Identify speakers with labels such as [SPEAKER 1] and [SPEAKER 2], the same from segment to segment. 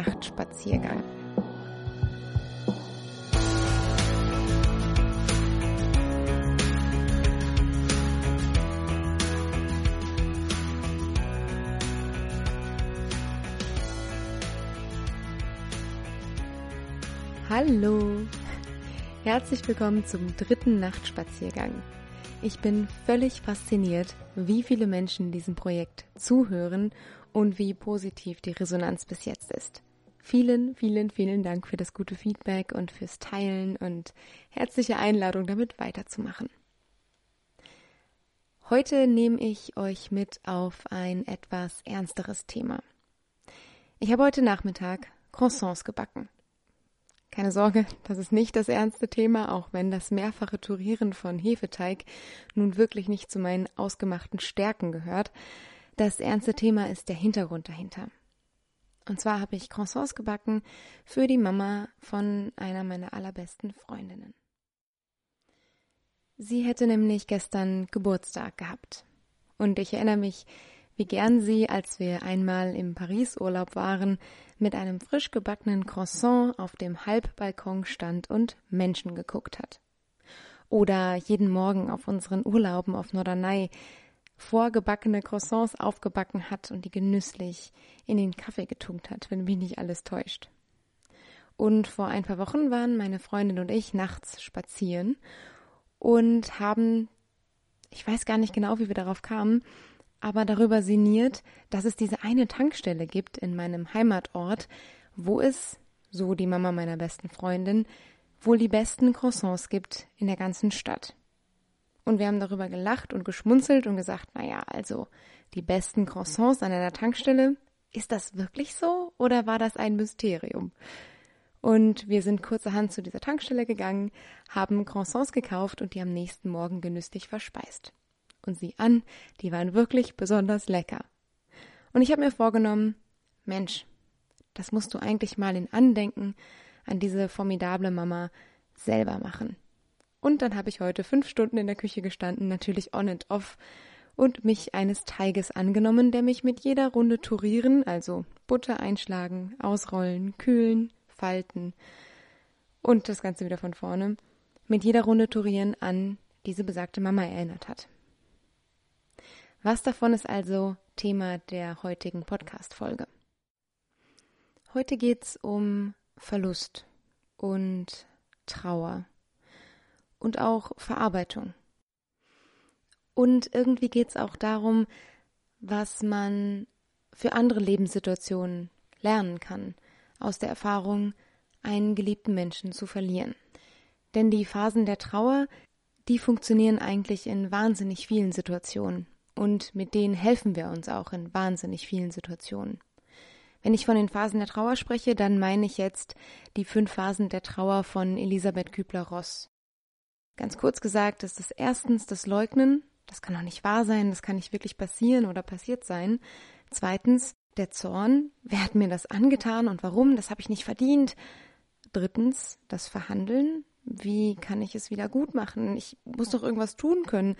[SPEAKER 1] Nachtspaziergang. Hallo! Herzlich willkommen zum dritten Nachtspaziergang. Ich bin völlig fasziniert, wie viele Menschen diesem Projekt zuhören und wie positiv die Resonanz bis jetzt ist. Vielen, vielen, vielen Dank für das gute Feedback und fürs Teilen und herzliche Einladung, damit weiterzumachen. Heute nehme ich euch mit auf ein etwas ernsteres Thema. Ich habe heute Nachmittag Croissants gebacken. Keine Sorge, das ist nicht das ernste Thema, auch wenn das mehrfache Tourieren von Hefeteig nun wirklich nicht zu meinen ausgemachten Stärken gehört. Das ernste Thema ist der Hintergrund dahinter. Und zwar habe ich Croissants gebacken für die Mama von einer meiner allerbesten Freundinnen. Sie hätte nämlich gestern Geburtstag gehabt. Und ich erinnere mich, wie gern sie, als wir einmal im Paris-Urlaub waren, mit einem frisch gebackenen Croissant auf dem Halbbalkon stand und Menschen geguckt hat. Oder jeden Morgen auf unseren Urlauben auf Norderney vorgebackene Croissants aufgebacken hat und die genüsslich in den Kaffee getunkt hat, wenn mich nicht alles täuscht. Und vor ein paar Wochen waren meine Freundin und ich nachts spazieren und haben, ich weiß gar nicht genau, wie wir darauf kamen, aber darüber sinniert, dass es diese eine Tankstelle gibt in meinem Heimatort, wo es, so die Mama meiner besten Freundin, wohl die besten Croissants gibt in der ganzen Stadt. Und wir haben darüber gelacht und geschmunzelt und gesagt, na ja, also die besten Croissants an einer Tankstelle, ist das wirklich so oder war das ein Mysterium? Und wir sind kurzerhand zu dieser Tankstelle gegangen, haben Croissants gekauft und die am nächsten Morgen genüsslich verspeist und sie an, die waren wirklich besonders lecker. Und ich habe mir vorgenommen, Mensch, das musst du eigentlich mal in Andenken an diese formidable Mama selber machen. Und dann habe ich heute fünf Stunden in der Küche gestanden, natürlich on and off, und mich eines Teiges angenommen, der mich mit jeder Runde Turieren, also Butter einschlagen, ausrollen, kühlen, falten und das Ganze wieder von vorne, mit jeder Runde Turieren an diese besagte Mama erinnert hat. Was davon ist also Thema der heutigen Podcast-Folge? Heute geht's um Verlust und Trauer und auch Verarbeitung. Und irgendwie geht's auch darum, was man für andere Lebenssituationen lernen kann aus der Erfahrung, einen geliebten Menschen zu verlieren. Denn die Phasen der Trauer, die funktionieren eigentlich in wahnsinnig vielen Situationen und mit denen helfen wir uns auch in wahnsinnig vielen Situationen. Wenn ich von den Phasen der Trauer spreche, dann meine ich jetzt die fünf Phasen der Trauer von Elisabeth Kübler-Ross. Ganz kurz gesagt ist es erstens das Leugnen, das kann doch nicht wahr sein, das kann nicht wirklich passieren oder passiert sein. Zweitens der Zorn, wer hat mir das angetan und warum, das habe ich nicht verdient. Drittens das Verhandeln, wie kann ich es wieder gut machen? Ich muss doch irgendwas tun können.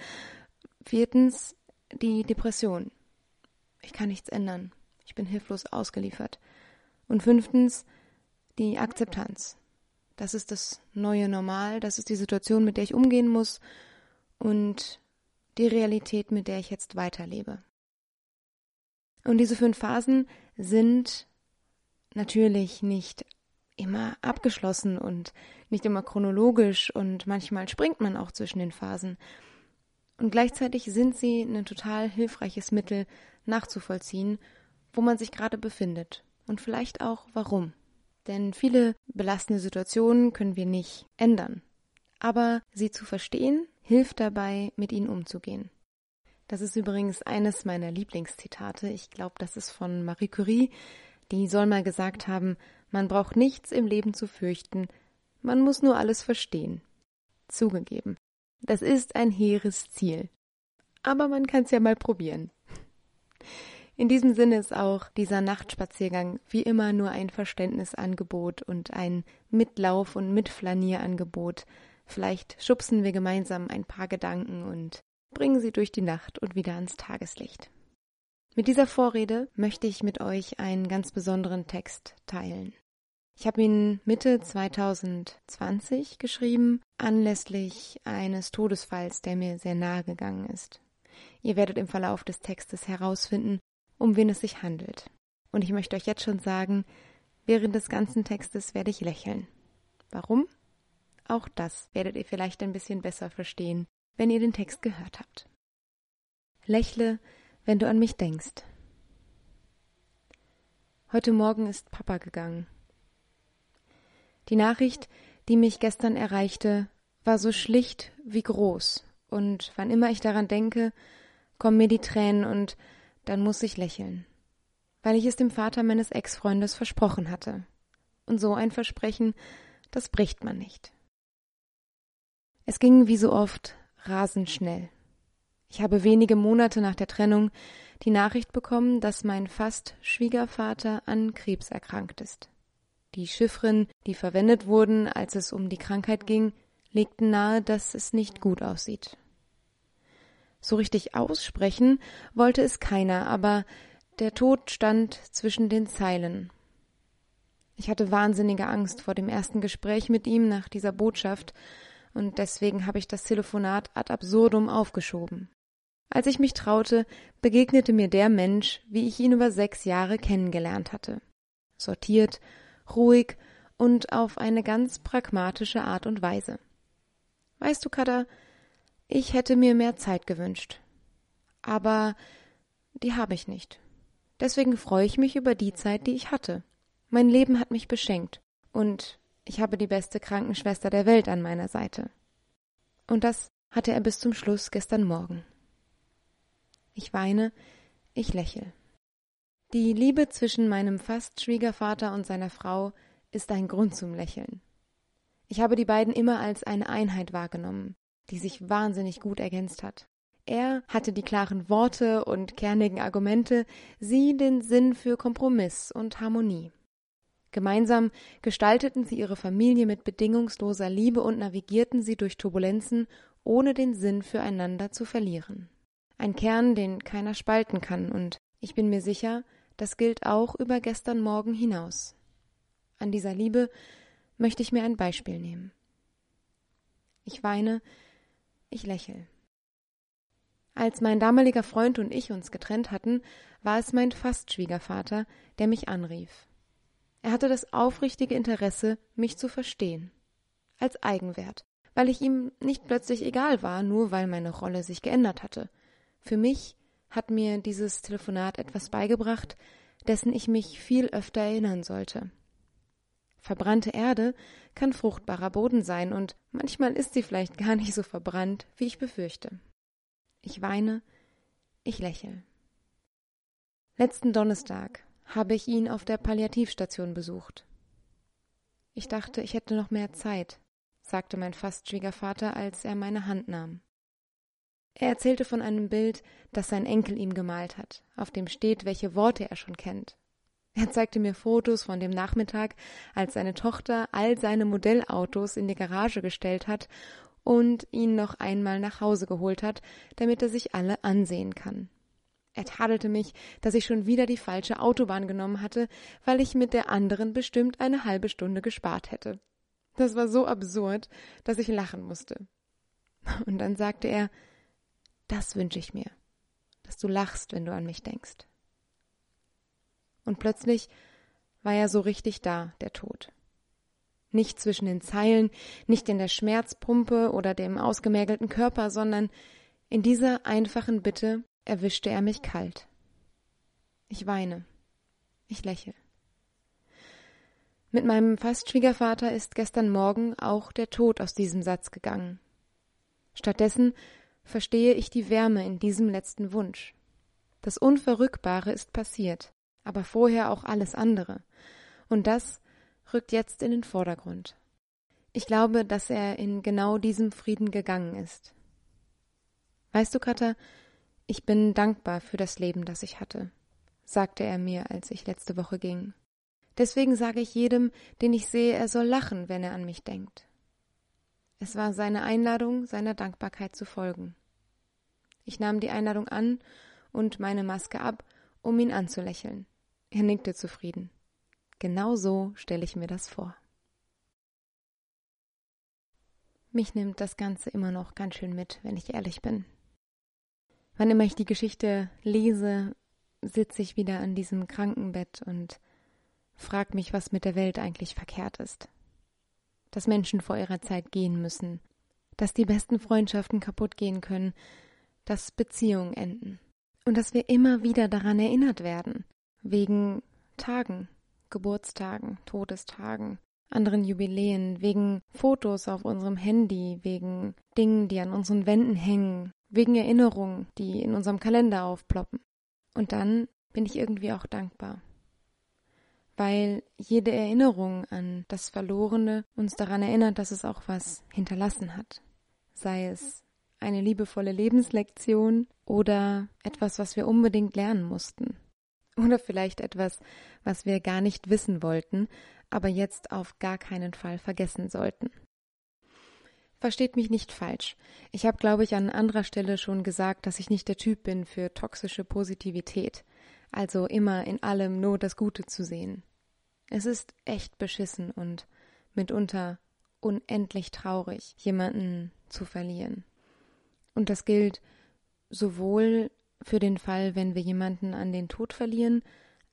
[SPEAKER 1] Viertens die Depression. Ich kann nichts ändern. Ich bin hilflos ausgeliefert. Und fünftens, die Akzeptanz. Das ist das neue Normal, das ist die Situation, mit der ich umgehen muss und die Realität, mit der ich jetzt weiterlebe. Und diese fünf Phasen sind natürlich nicht immer abgeschlossen und nicht immer chronologisch und manchmal springt man auch zwischen den Phasen. Und gleichzeitig sind sie ein total hilfreiches Mittel nachzuvollziehen, wo man sich gerade befindet und vielleicht auch warum. Denn viele belastende Situationen können wir nicht ändern. Aber sie zu verstehen, hilft dabei, mit ihnen umzugehen. Das ist übrigens eines meiner Lieblingszitate. Ich glaube, das ist von Marie Curie. Die soll mal gesagt haben, man braucht nichts im Leben zu fürchten, man muss nur alles verstehen. Zugegeben, das ist ein hehres Ziel. Aber man kann es ja mal probieren. In diesem Sinne ist auch dieser Nachtspaziergang wie immer nur ein Verständnisangebot und ein Mitlauf- und Mitflanierangebot. Vielleicht schubsen wir gemeinsam ein paar Gedanken und bringen sie durch die Nacht und wieder ans Tageslicht. Mit dieser Vorrede möchte ich mit euch einen ganz besonderen Text teilen. Ich habe ihn Mitte 2020 geschrieben, anlässlich eines Todesfalls, der mir sehr nahe gegangen ist. Ihr werdet im Verlauf des Textes herausfinden, um wen es sich handelt. Und ich möchte euch jetzt schon sagen, während des ganzen Textes werde ich lächeln. Warum? Auch das werdet ihr vielleicht ein bisschen besser verstehen, wenn ihr den Text gehört habt. Lächle, wenn du an mich denkst. Heute Morgen ist Papa gegangen. Die Nachricht, die mich gestern erreichte, war so schlicht wie groß, und wann immer ich daran denke, kommen mir die Tränen und dann muss ich lächeln, weil ich es dem Vater meines Ex-Freundes versprochen hatte. Und so ein Versprechen, das bricht man nicht. Es ging wie so oft rasend schnell. Ich habe wenige Monate nach der Trennung die Nachricht bekommen, dass mein fast Schwiegervater an Krebs erkrankt ist. Die Chiffren, die verwendet wurden, als es um die Krankheit ging, legten nahe, dass es nicht gut aussieht. So richtig aussprechen wollte es keiner, aber der Tod stand zwischen den Zeilen. Ich hatte wahnsinnige Angst vor dem ersten Gespräch mit ihm nach dieser Botschaft, und deswegen habe ich das Telefonat ad absurdum aufgeschoben. Als ich mich traute, begegnete mir der Mensch, wie ich ihn über sechs Jahre kennengelernt hatte. Sortiert, ruhig und auf eine ganz pragmatische Art und Weise. Weißt du, Kada, ich hätte mir mehr Zeit gewünscht. Aber die habe ich nicht. Deswegen freue ich mich über die Zeit, die ich hatte. Mein Leben hat mich beschenkt. Und ich habe die beste Krankenschwester der Welt an meiner Seite. Und das hatte er bis zum Schluss gestern Morgen. Ich weine, ich lächle. Die Liebe zwischen meinem fast Schwiegervater und seiner Frau ist ein Grund zum Lächeln. Ich habe die beiden immer als eine Einheit wahrgenommen, die sich wahnsinnig gut ergänzt hat. Er hatte die klaren Worte und kernigen Argumente, sie den Sinn für Kompromiss und Harmonie. Gemeinsam gestalteten sie ihre Familie mit bedingungsloser Liebe und navigierten sie durch Turbulenzen, ohne den Sinn füreinander zu verlieren. Ein Kern, den keiner spalten kann, und ich bin mir sicher, das gilt auch über gestern Morgen hinaus. An dieser Liebe möchte ich mir ein Beispiel nehmen. Ich weine, ich lächle. Als mein damaliger Freund und ich uns getrennt hatten, war es mein Fastschwiegervater, der mich anrief. Er hatte das aufrichtige Interesse, mich zu verstehen. Als Eigenwert, weil ich ihm nicht plötzlich egal war, nur weil meine Rolle sich geändert hatte. Für mich hat mir dieses Telefonat etwas beigebracht, dessen ich mich viel öfter erinnern sollte. Verbrannte Erde kann fruchtbarer Boden sein, und manchmal ist sie vielleicht gar nicht so verbrannt, wie ich befürchte. Ich weine, ich lächle. Letzten Donnerstag habe ich ihn auf der Palliativstation besucht. Ich dachte, ich hätte noch mehr Zeit, sagte mein Fastschwiegervater, als er meine Hand nahm. Er erzählte von einem Bild, das sein Enkel ihm gemalt hat, auf dem steht, welche Worte er schon kennt. Er zeigte mir Fotos von dem Nachmittag, als seine Tochter all seine Modellautos in die Garage gestellt hat und ihn noch einmal nach Hause geholt hat, damit er sich alle ansehen kann. Er tadelte mich, dass ich schon wieder die falsche Autobahn genommen hatte, weil ich mit der anderen bestimmt eine halbe Stunde gespart hätte. Das war so absurd, dass ich lachen musste. Und dann sagte er, das wünsche ich mir, dass du lachst, wenn du an mich denkst. Und plötzlich war er so richtig da, der Tod. Nicht zwischen den Zeilen, nicht in der Schmerzpumpe oder dem ausgemergelten Körper, sondern in dieser einfachen Bitte erwischte er mich kalt. Ich weine. Ich lächle. Mit meinem Fastschwiegervater ist gestern Morgen auch der Tod aus diesem Satz gegangen. Stattdessen verstehe ich die Wärme in diesem letzten Wunsch. Das Unverrückbare ist passiert, aber vorher auch alles andere. Und das rückt jetzt in den Vordergrund. Ich glaube, dass er in genau diesem Frieden gegangen ist. Weißt du, Katha, ich bin dankbar für das Leben, das ich hatte, sagte er mir, als ich letzte Woche ging. Deswegen sage ich jedem, den ich sehe, er soll lachen, wenn er an mich denkt. Es war seine Einladung, seiner Dankbarkeit zu folgen. Ich nahm die Einladung an und meine Maske ab um ihn anzulächeln. Er nickte zufrieden. Genau so stelle ich mir das vor. Mich nimmt das Ganze immer noch ganz schön mit, wenn ich ehrlich bin. Wann immer ich die Geschichte lese, sitze ich wieder an diesem Krankenbett und frag mich, was mit der Welt eigentlich verkehrt ist. Dass Menschen vor ihrer Zeit gehen müssen, dass die besten Freundschaften kaputt gehen können, dass Beziehungen enden und dass wir immer wieder daran erinnert werden, wegen Tagen, Geburtstagen, Todestagen, anderen Jubiläen, wegen Fotos auf unserem Handy, wegen Dingen, die an unseren Wänden hängen, wegen Erinnerungen, die in unserem Kalender aufploppen. Und dann bin ich irgendwie auch dankbar. Weil jede Erinnerung an das Verlorene uns daran erinnert, dass es auch was hinterlassen hat. Sei es eine liebevolle Lebenslektion oder etwas, was wir unbedingt lernen mussten. Oder vielleicht etwas, was wir gar nicht wissen wollten, aber jetzt auf gar keinen Fall vergessen sollten. Versteht mich nicht falsch. Ich habe, glaube ich, an anderer Stelle schon gesagt, dass ich nicht der Typ bin für toxische Positivität, also immer in allem nur das Gute zu sehen. Es ist echt beschissen und mitunter unendlich traurig, jemanden zu verlieren. Und das gilt sowohl für den Fall, wenn wir jemanden an den Tod verlieren,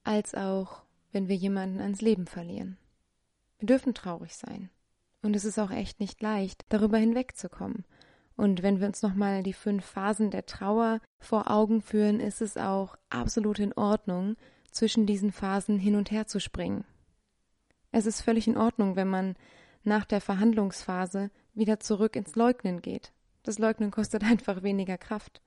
[SPEAKER 1] als auch wenn wir jemanden ans Leben verlieren. Wir dürfen traurig sein. Und es ist auch echt nicht leicht, darüber hinwegzukommen. Und wenn wir uns nochmal die fünf Phasen der Trauer vor Augen führen, ist es auch absolut in Ordnung, zwischen diesen Phasen hin und her zu springen. Es ist völlig in Ordnung, wenn man nach der Verhandlungsphase wieder zurück ins Leugnen geht. Das Leugnen kostet einfach weniger Kraft.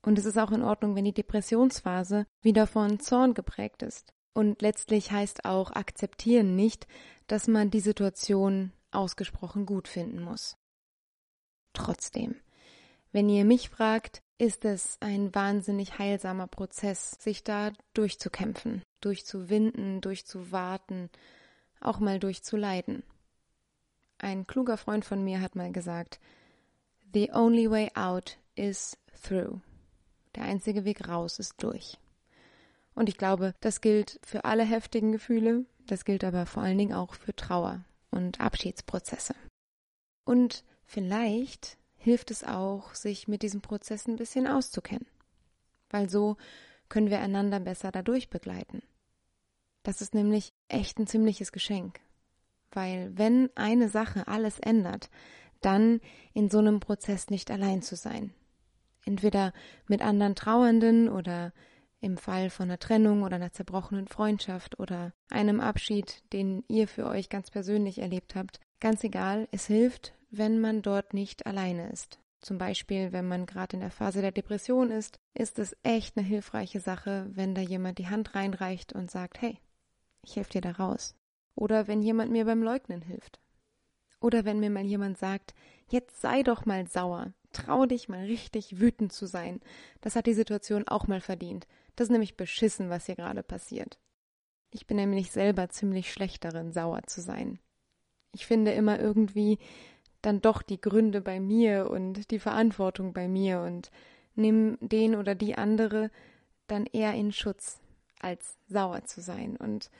[SPEAKER 1] Und es ist auch in Ordnung, wenn die Depressionsphase wieder von Zorn geprägt ist. Und letztlich heißt auch akzeptieren nicht, dass man die Situation ausgesprochen gut finden muss. Trotzdem, wenn ihr mich fragt, ist es ein wahnsinnig heilsamer Prozess, sich da durchzukämpfen, durchzuwinden, durchzuwarten, auch mal durchzuleiden. Ein kluger Freund von mir hat mal gesagt, The only way out is through. Der einzige Weg raus ist durch. Und ich glaube, das gilt für alle heftigen Gefühle, das gilt aber vor allen Dingen auch für Trauer und Abschiedsprozesse. Und vielleicht hilft es auch, sich mit diesem Prozess ein bisschen auszukennen, weil so können wir einander besser dadurch begleiten. Das ist nämlich echt ein ziemliches Geschenk, weil wenn eine Sache alles ändert, dann in so einem Prozess nicht allein zu sein. Entweder mit anderen Trauernden oder im Fall von einer Trennung oder einer zerbrochenen Freundschaft oder einem Abschied, den ihr für euch ganz persönlich erlebt habt. Ganz egal, es hilft, wenn man dort nicht alleine ist. Zum Beispiel, wenn man gerade in der Phase der Depression ist, ist es echt eine hilfreiche Sache, wenn da jemand die Hand reinreicht und sagt, hey, ich helfe dir da raus. Oder wenn jemand mir beim Leugnen hilft. Oder wenn mir mal jemand sagt, jetzt sei doch mal sauer, trau dich mal richtig wütend zu sein. Das hat die Situation auch mal verdient. Das ist nämlich beschissen, was hier gerade passiert. Ich bin nämlich selber ziemlich schlecht darin, sauer zu sein. Ich finde immer irgendwie dann doch die Gründe bei mir und die Verantwortung bei mir und nimm den oder die andere dann eher in Schutz, als sauer zu sein. Und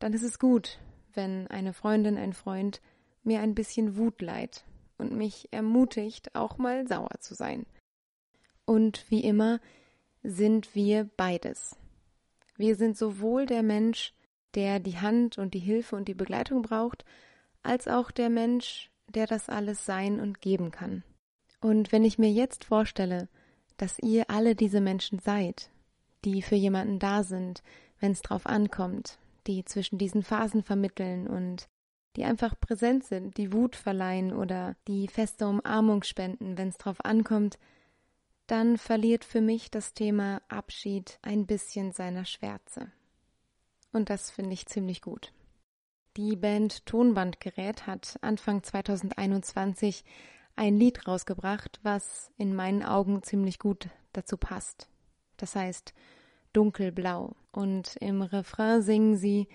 [SPEAKER 1] dann ist es gut, wenn eine Freundin, ein Freund mir ein bisschen Wut leiht und mich ermutigt, auch mal sauer zu sein. Und wie immer sind wir beides. Wir sind sowohl der Mensch, der die Hand und die Hilfe und die Begleitung braucht, als auch der Mensch, der das alles sein und geben kann. Und wenn ich mir jetzt vorstelle, dass ihr alle diese Menschen seid, die für jemanden da sind, wenn es drauf ankommt, die zwischen diesen Phasen vermitteln und die einfach präsent sind, die Wut verleihen oder die feste Umarmung spenden, wenn es drauf ankommt, dann verliert für mich das Thema Abschied ein bisschen seiner Schwärze. Und das finde ich ziemlich gut. Die Band Tonbandgerät hat Anfang 2021 ein Lied rausgebracht, was in meinen Augen ziemlich gut dazu passt. Das heißt Dunkelblau. Und im Refrain singen sie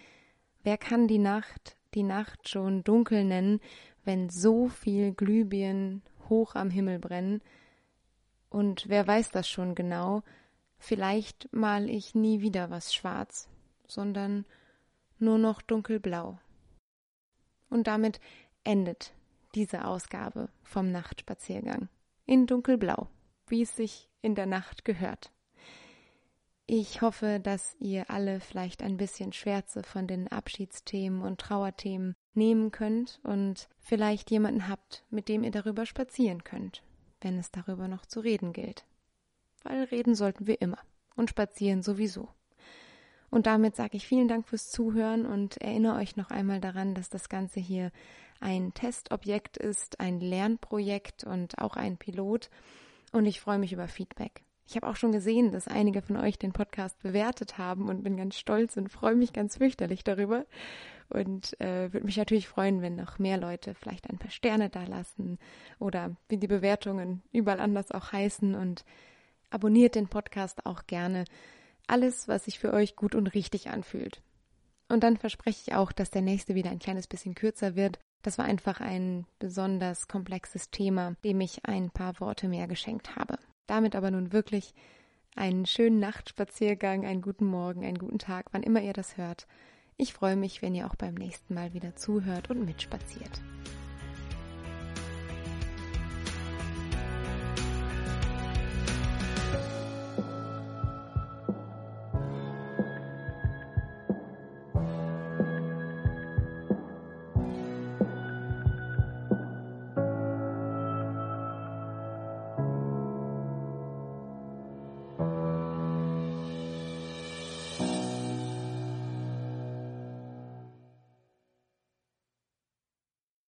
[SPEAKER 1] Wer kann die Nacht, die Nacht schon dunkel nennen, wenn so viel Glühbirnen hoch am Himmel brennen, und wer weiß das schon genau, Vielleicht mal ich nie wieder was schwarz, sondern nur noch dunkelblau. Und damit endet diese Ausgabe vom Nachtspaziergang in dunkelblau, wie es sich in der Nacht gehört. Ich hoffe, dass ihr alle vielleicht ein bisschen Schwärze von den Abschiedsthemen und Trauerthemen nehmen könnt und vielleicht jemanden habt, mit dem ihr darüber spazieren könnt, wenn es darüber noch zu reden gilt. Weil reden sollten wir immer und spazieren sowieso. Und damit sage ich vielen Dank fürs Zuhören und erinnere euch noch einmal daran, dass das Ganze hier ein Testobjekt ist, ein Lernprojekt und auch ein Pilot. Und ich freue mich über Feedback. Ich habe auch schon gesehen, dass einige von euch den Podcast bewertet haben und bin ganz stolz und freue mich ganz fürchterlich darüber. Und äh, würde mich natürlich freuen, wenn noch mehr Leute vielleicht ein paar Sterne da lassen oder wie die Bewertungen überall anders auch heißen. Und abonniert den Podcast auch gerne. Alles, was sich für euch gut und richtig anfühlt. Und dann verspreche ich auch, dass der nächste wieder ein kleines bisschen kürzer wird. Das war einfach ein besonders komplexes Thema, dem ich ein paar Worte mehr geschenkt habe. Damit aber nun wirklich einen schönen Nachtspaziergang, einen guten Morgen, einen guten Tag, wann immer ihr das hört. Ich freue mich, wenn ihr auch beim nächsten Mal wieder zuhört und mitspaziert.